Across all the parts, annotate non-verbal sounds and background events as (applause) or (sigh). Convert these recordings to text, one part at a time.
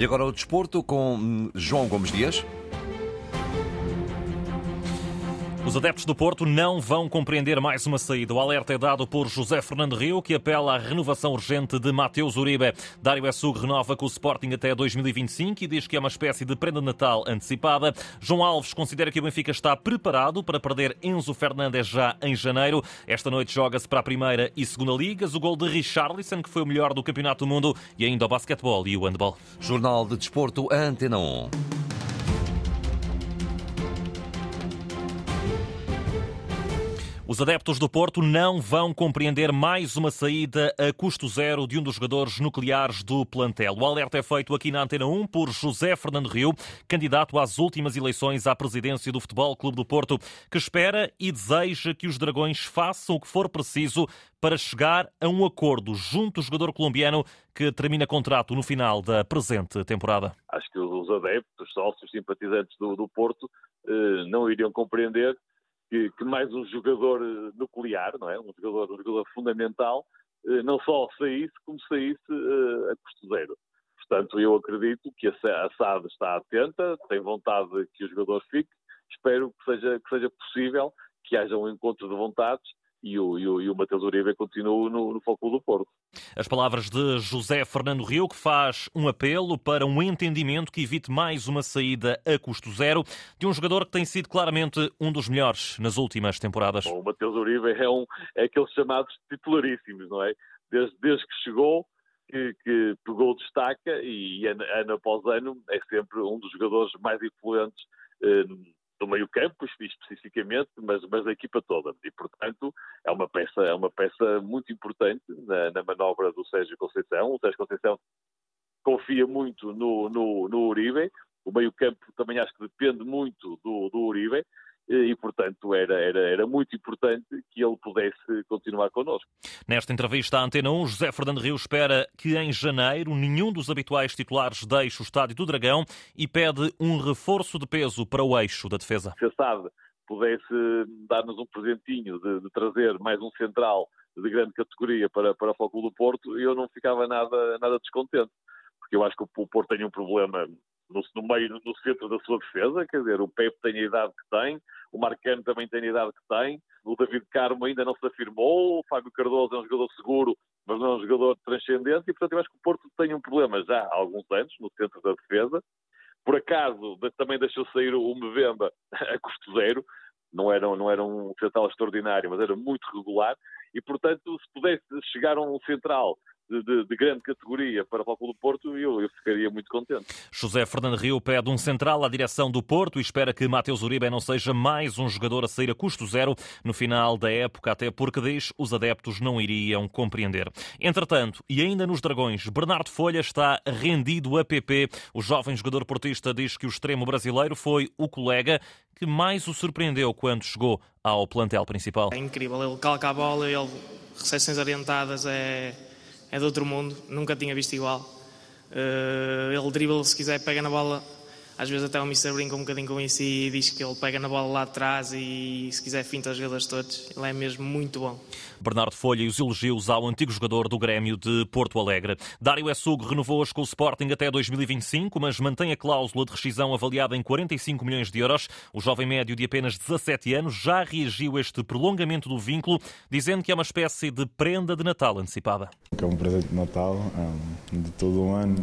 E agora o desporto com João Gomes Dias. Os adeptos do Porto não vão compreender mais uma saída. O alerta é dado por José Fernando Rio, que apela à renovação urgente de Mateus Uribe. Dário Essug renova com o Sporting até 2025 e diz que é uma espécie de prenda Natal antecipada. João Alves considera que o Benfica está preparado para perder Enzo Fernandes já em janeiro. Esta noite joga-se para a primeira e segunda ligas. O gol de Richarlison, que foi o melhor do Campeonato do Mundo, e ainda o basquetebol e o handball. Jornal de Desporto, Antena 1. Os adeptos do Porto não vão compreender mais uma saída a custo zero de um dos jogadores nucleares do plantel. O alerta é feito aqui na Antena 1 por José Fernando Rio, candidato às últimas eleições à presidência do Futebol Clube do Porto, que espera e deseja que os Dragões façam o que for preciso para chegar a um acordo junto ao jogador colombiano que termina contrato no final da presente temporada. Acho que os adeptos, sócios, simpatizantes do, do Porto eh, não iriam compreender que, que, mais um jogador eh, nuclear, não é? Um jogador, um jogador fundamental, eh, não só saísse, como saísse uh, a custo zero. Portanto, eu acredito que a SAD está atenta, tem vontade que o jogador fique. Espero que seja, que seja possível que haja um encontro de vontades e o, e o, e o Matheus Uribe continua no, no foco do Porto. As palavras de José Fernando Rio, que faz um apelo para um entendimento que evite mais uma saída a custo zero de um jogador que tem sido claramente um dos melhores nas últimas temporadas. Bom, o Matheus Uribe é, um, é aqueles chamados titularíssimos, não é? Desde, desde que chegou, que, que pegou destaca e ano, ano após ano é sempre um dos jogadores mais influentes eh, do meio campo especificamente, mas, mas da equipa toda. E, portanto, é uma peça, é uma peça muito importante na, na manobra do Sérgio Conceição. O Sérgio Conceição confia muito no, no, no Uribe. O meio campo também acho que depende muito do, do Uribe e, portanto, era, era, era muito importante que ele pudesse continuar connosco. Nesta entrevista à Antena 1, José Fernando Rio espera que em janeiro nenhum dos habituais titulares deixe o Estádio do Dragão e pede um reforço de peso para o eixo da defesa. Se a SAD pudesse dar-nos um presentinho de, de, trazer mais um central de grande categoria para, para o Foco do Porto, eu não ficava nada, nada descontente, porque eu acho que o Porto tem um problema no, no, meio, no centro da sua defesa, quer dizer, o Pepe tem a idade que tem, o Marcano também tem a idade que tem, o David Carmo ainda não se afirmou, o Fábio Cardoso é um jogador seguro, mas não é um jogador transcendente, e portanto eu acho que o Porto tem um problema já há alguns anos no centro da defesa. Por acaso também deixou sair o Mbemba (laughs) a custo zero, não era, não era um central extraordinário, mas era muito regular, e portanto se pudesse chegar a um central de, de, de, grande categoria para o Futebol do Porto, eu, eu ficaria muito contente. José Fernando Rio pede um central à direção do Porto e espera que Mateus Uribe não seja mais um jogador a sair a custo zero no final da época, até porque diz os adeptos não iriam compreender. Entretanto, e ainda nos Dragões, Bernardo Folha está rendido a PP. O jovem jogador portista diz que o extremo brasileiro foi o colega que mais o surpreendeu quando chegou ao plantel principal. É incrível, ele calca a bola, ele recepções orientadas é é de outro mundo, nunca tinha visto igual. Uh, ele dribble, se quiser, pega na bola às vezes até o Mr. brinca um bocadinho com isso e diz que ele pega na bola lá atrás e se quiser finta os jogadores todos. Ele é mesmo muito bom. Bernardo Folha e os elogios ao antigo jogador do Grêmio de Porto Alegre. Dário Essugo renovou-os com o Sporting até 2025, mas mantém a cláusula de rescisão avaliada em 45 milhões de euros. O jovem médio de apenas 17 anos já reagiu a este prolongamento do vínculo, dizendo que é uma espécie de prenda de Natal antecipada. É um presente de Natal de todo o ano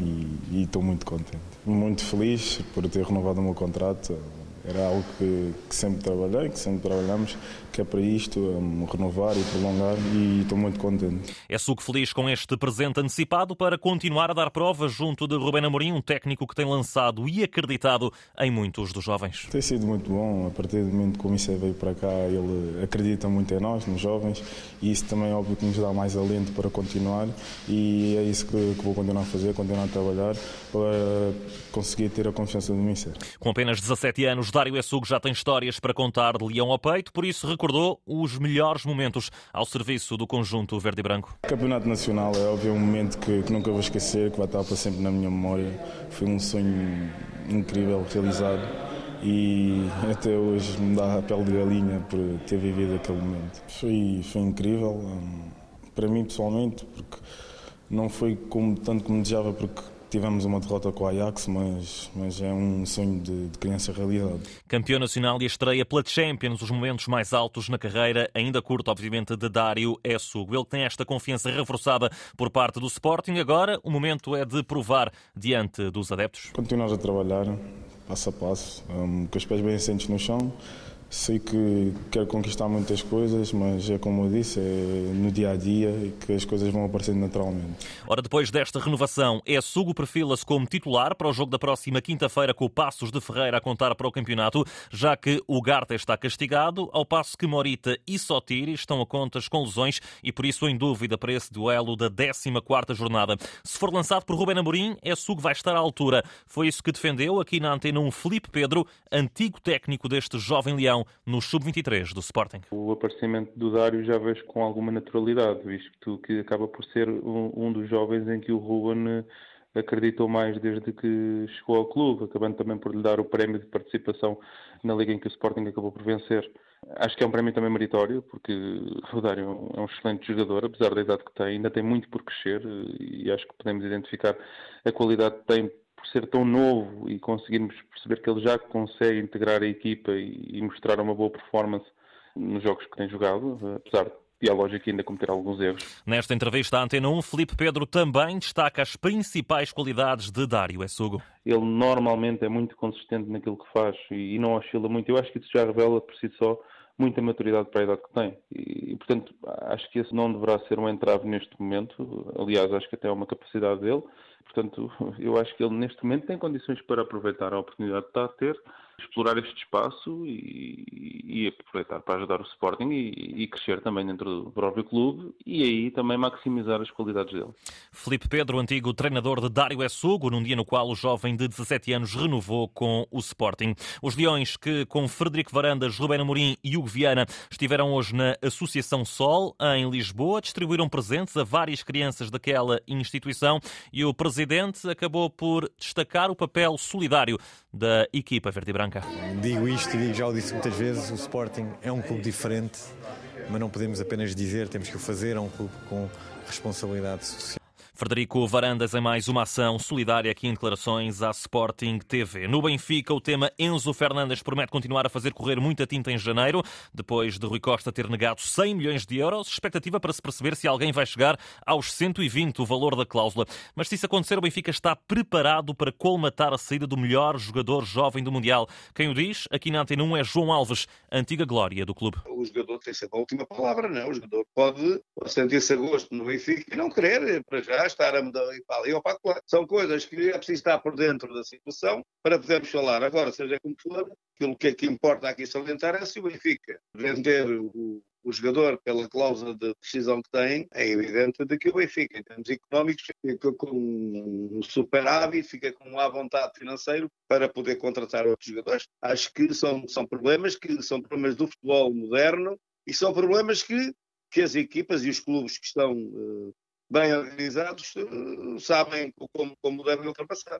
e estou muito contente. Muito feliz por ter renovado o meu contrato. Era algo que, que sempre trabalhei, que sempre trabalhamos que é para isto, um, renovar e prolongar e estou muito contente. É suco feliz com este presente antecipado para continuar a dar provas junto de Rubén Amorim, um técnico que tem lançado e acreditado em muitos dos jovens. Tem sido muito bom, a partir do momento que o Comissão veio para cá, ele acredita muito em nós, nos jovens, e isso também é óbvio que nos dá mais alento para continuar e é isso que, que vou continuar a fazer, continuar a trabalhar para conseguir ter a confiança do Mister. Com apenas 17 anos, Dário Essugo já tem histórias para contar de leão ao peito, por isso recordou recordou os melhores momentos ao serviço do conjunto verde e branco. O Campeonato Nacional é óbvio um momento que, que, nunca vou esquecer, que vai estar para sempre na minha memória. Foi um sonho incrível realizado e (laughs) até hoje me dá a pele de galinha por ter vivido aquele momento. Foi, foi incrível hum, para mim pessoalmente, porque não foi como, tanto como desejava, porque Tivemos uma derrota com o Ajax, mas, mas é um sonho de, de criança realidade. Campeão nacional e estreia pela Champions, os momentos mais altos na carreira, ainda curto, obviamente, de Dário Essugo. Ele tem esta confiança reforçada por parte do Sporting. Agora, o momento é de provar diante dos adeptos. Continuar a trabalhar, passo a passo, um, com os pés bem assentes no chão Sei que quero conquistar muitas coisas, mas é como eu disse, é no dia a dia que as coisas vão aparecendo naturalmente. Ora, depois desta renovação, é Sugo perfila-se como titular para o jogo da próxima quinta-feira com o Passos de Ferreira a contar para o campeonato, já que o Garta está castigado, ao passo que Morita e Sotiri estão a contas com lesões e por isso em dúvida para esse duelo da 14ª jornada. Se for lançado por Rubén Amorim, é Sugo vai estar à altura. Foi isso que defendeu aqui na antena um Felipe Pedro, antigo técnico deste jovem leão no Sub-23 do Sporting. O aparecimento do Dário já vejo com alguma naturalidade, visto que acaba por ser um, um dos jovens em que o Ruben acreditou mais desde que chegou ao clube, acabando também por lhe dar o prémio de participação na liga em que o Sporting acabou por vencer. Acho que é um prémio também meritório, porque o Dário é um excelente jogador, apesar da idade que tem, ainda tem muito por crescer eh, e acho que podemos identificar a qualidade que tem por ser tão novo e conseguirmos perceber que ele já consegue integrar a equipa e, mostrar uma boa performance nos jogos que tem jogado, apesar de a lógica ainda cometer alguns erros. Nesta entrevista à Antena 1, Felipe Pedro também destaca as principais qualidades de Dário Essugo. Ele normalmente é muito consistente naquilo que faz e não oscila muito. Eu acho que isso já revela por si só muita maturidade para a idade que tem. E, portanto, acho que esse não deverá ser um entrave neste momento. Aliás, acho que até é uma capacidade dele. Portanto, eu acho que ele neste momento tem condições para aproveitar a oportunidade que está a ter, explorar este espaço e, e aproveitar para ajudar o Sporting e, e, crescer também dentro do próprio clube e aí também maximizar as qualidades dele. Felipe Pedro, antigo treinador de Dário Essugo, num dia no qual o jovem de 17 anos renovou com o Sporting. Os Leões que com Frederico Varandas, Rubén Amorim e Hugo Viana estiveram hoje na Associação Sol, em Lisboa, distribuíram presentes a várias crianças daquela instituição e o presidente acabou por destacar o papel solidário da equipa verde e branca. Digo isto e já o disse muitas vezes: o Sporting é um clube diferente, mas não podemos apenas dizer, temos que o fazer. É um clube com responsabilidade social. Frederico Varandas em mais uma ação solidária aqui em declarações à Sporting TV. No Benfica, o tema Enzo Fernandes promete continuar a fazer correr muita tinta em janeiro, depois de Rui Costa ter negado 100 milhões de euros. Expectativa para se perceber se alguém vai chegar aos 120, o valor da cláusula. Mas se isso acontecer, o Benfica está preparado para colmatar a saída do melhor jogador jovem do Mundial. Quem o diz, aqui na Antena 1, é João Alves, antiga glória do clube. O jogador tem sempre a última palavra, não é? O jogador pode sentir-se a gosto no Benfica e não querer, para já, estar a mudar e ali ou para lá. São coisas que é preciso estar por dentro da situação para podermos falar. Agora, seja como for, aquilo que, é que importa aqui salientar é se o Benfica vender o, o jogador pela cláusula de decisão que tem, é evidente de que o Benfica, em termos económicos, fica com um superávit, fica com uma vontade financeiro para poder contratar outros jogadores. Acho que são, são problemas que são problemas do futebol moderno e são problemas que, que as equipas e os clubes que estão uh, bem organizados eh, sabem como, como, devem ultrapassar.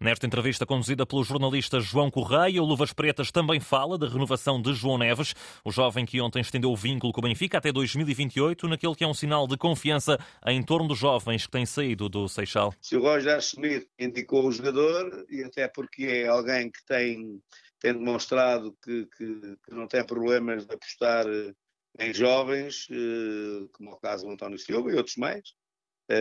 Nesta entrevista conduzida pelo jornalista João Correia, o Luvas Pretas também fala da renovação de João Neves, o jovem que ontem estendeu o vínculo com o Benfica até 2028, naquele que é um sinal de confiança em torno dos jovens que têm saído do Seixal. Se o Roger Schmidt indicou o jogador, e até porque é alguém que tem, tem demonstrado que, que, que não tem problemas de apostar eh, em jovens, eh, como é o caso do António Silva e outros mais,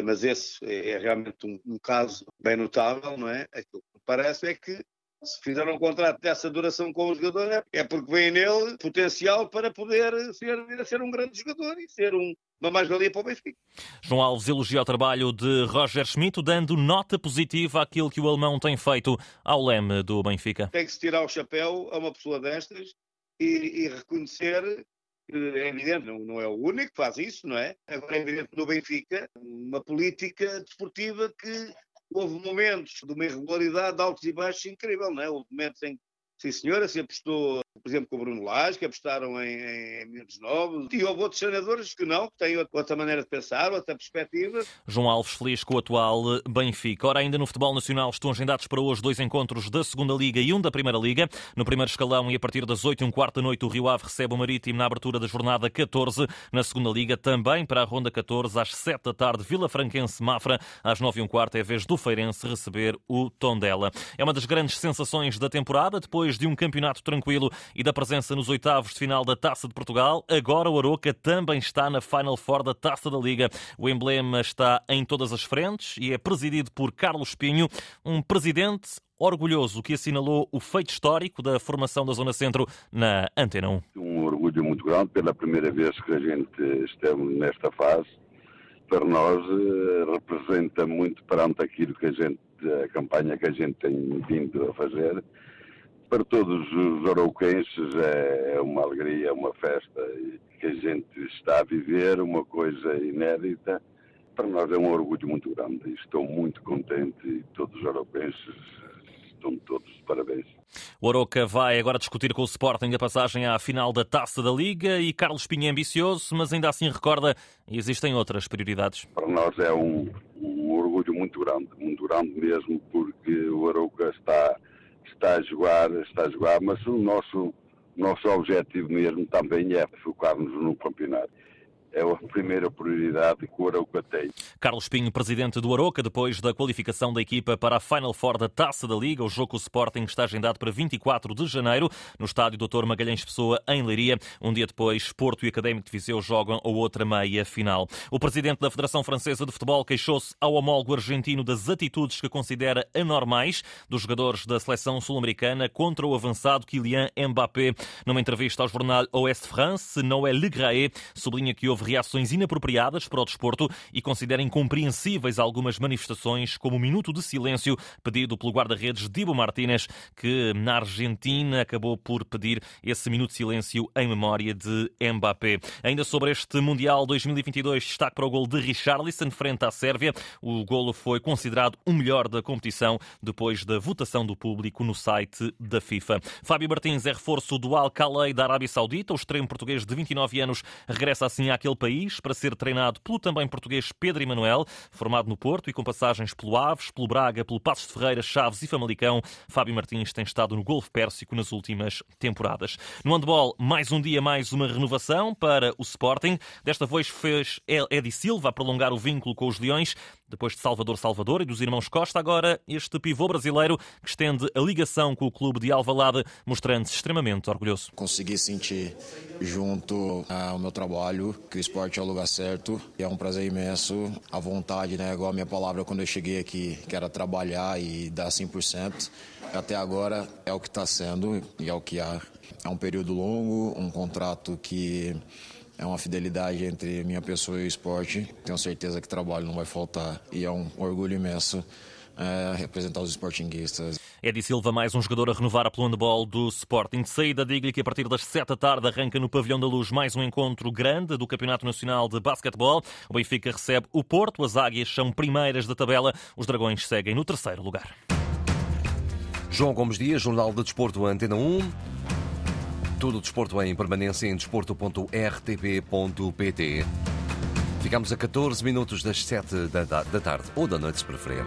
mas esse é, é realmente um, um, caso bem notável, não é? Aquilo que me parece é que se fizeram um contrato dessa duração com o jogador é, é porque vem nele potencial para poder ser, ser um grande jogador e ser um, uma mais-valia para o Benfica. João Alves elogia o trabalho de Roger Schmidt, dando nota positiva àquilo que o alemão tem feito ao leme do Benfica. Tem que se tirar o chapéu a uma pessoa destas e, e reconhecer é evidente, não, não, é o único que faz isso, não é? Agora é evidente no Benfica, uma política desportiva que houve momentos de uma irregularidade de altos e baixos incrível, não é? Houve momentos em, sim senhora, se apostou, por exemplo, com o Bruno Lage, que apostaram em, em, em miúdos novos, e houve outros treinadores que não, que têm outra maneira de pensar, outra perspectiva. João Alves feliz com o atual Benfica. Ora, ainda no futebol nacional estão agendados para hoje dois encontros da Segunda Liga e um da Primeira Liga. No primeiro escalão e a partir das 8 e um quarto da noite o Rio Ave recebe o Marítimo na abertura da jornada 14. Na Segunda Liga também para a ronda 14 às 7 da tarde Vila Franquense Mafra. Às 9 e um quarto é a vez do Feirense receber o Tondela. É uma das grandes sensações da temporada depois de um campeonato tranquilo e da presença nos oitavos de final da Taça de Portugal. Agora o Aroca também está na Final Four da Taça da Liga. O emblema está em todas as frentes e é presidido por Carlos Pinho, um presidente orgulhoso que assinalou o feito histórico da formação da Zona Centro na Antena 1. Um orgulho muito grande pela primeira vez que a gente esteve nesta fase. Para nós eh, representa muito perante aquilo que a gente, a campanha que a gente tem vindo a fazer. Para todos os arauquenses é uma alegria, uma festa que a gente está a viver, uma coisa inédita para nós é um orgulho muito grande. Estou muito contente e todos os europeus estão todos de parabéns. O Oroca vai agora discutir com o Sporting a passagem à final da Taça da Liga e Carlos Pinho é ambicioso, mas ainda assim recorda existem outras prioridades. Para nós é um, um orgulho muito grande, muito grande mesmo, porque o Oroca está, está a jogar, está a jogar, mas o nosso, nosso objetivo mesmo também é focar-nos no campeonato é a primeira prioridade que o Arouca tem. Carlos Pinho, presidente do Arouca, depois da qualificação da equipa para a Final Four da Taça da Liga, o jogo Sporting está agendado para 24 de janeiro no estádio Dr. Magalhães Pessoa, em Leiria. Um dia depois, Porto e Académico de Viseu jogam a outra meia final. O presidente da Federação Francesa de Futebol queixou-se ao homólogo argentino das atitudes que considera anormais dos jogadores da seleção sul-americana contra o avançado Kylian Mbappé. Numa entrevista ao jornal Ouest France, Noé Legraé sublinha que houve reações inapropriadas para o desporto e considera incompreensíveis algumas manifestações, como o minuto de silêncio pedido pelo guarda-redes Dibo Martínez, que na Argentina acabou por pedir esse minuto de silêncio em memória de Mbappé. Ainda sobre este Mundial 2022, destaque para o gol de Richarlison frente à Sérvia. O golo foi considerado o melhor da competição depois da votação do público no site da FIFA. Fábio Martins é reforço do Al-Khalei da Arábia Saudita. O extremo português de 29 anos regressa assim país para ser treinado pelo também português Pedro Emanuel, formado no Porto e com passagens pelo Aves, pelo Braga, pelo Passos de Ferreira, Chaves e Famalicão. Fábio Martins tem estado no Golfo Pérsico nas últimas temporadas. No handball, mais um dia, mais uma renovação para o Sporting. Desta vez fez Edi Silva a prolongar o vínculo com os Leões, depois de Salvador Salvador e dos irmãos Costa. Agora, este pivô brasileiro que estende a ligação com o clube de Alvalade, mostrando-se extremamente orgulhoso. Consegui sentir junto ao meu trabalho que esporte é o lugar certo e é um prazer imenso. A vontade, né, igual a minha palavra quando eu cheguei aqui, que era trabalhar e dar 100%. Até agora é o que está sendo e é o que há. É um período longo, um contrato que é uma fidelidade entre minha pessoa e o esporte. Tenho certeza que trabalho não vai faltar e é um orgulho imenso é, representar os esportinguistas. Edi Silva, mais um jogador a renovar a plano de bola do Sporting. De saída, digo-lhe que a partir das 7 da tarde arranca no Pavilhão da Luz mais um encontro grande do Campeonato Nacional de Basquetebol. O Benfica recebe o Porto, as Águias são primeiras da tabela, os Dragões seguem no terceiro lugar. João Gomes Dias, Jornal de Desporto Antena 1. Tudo o desporto em permanência em desporto.rtp.pt. Ficamos a 14 minutos das 7 da, da tarde ou da noite, se preferir.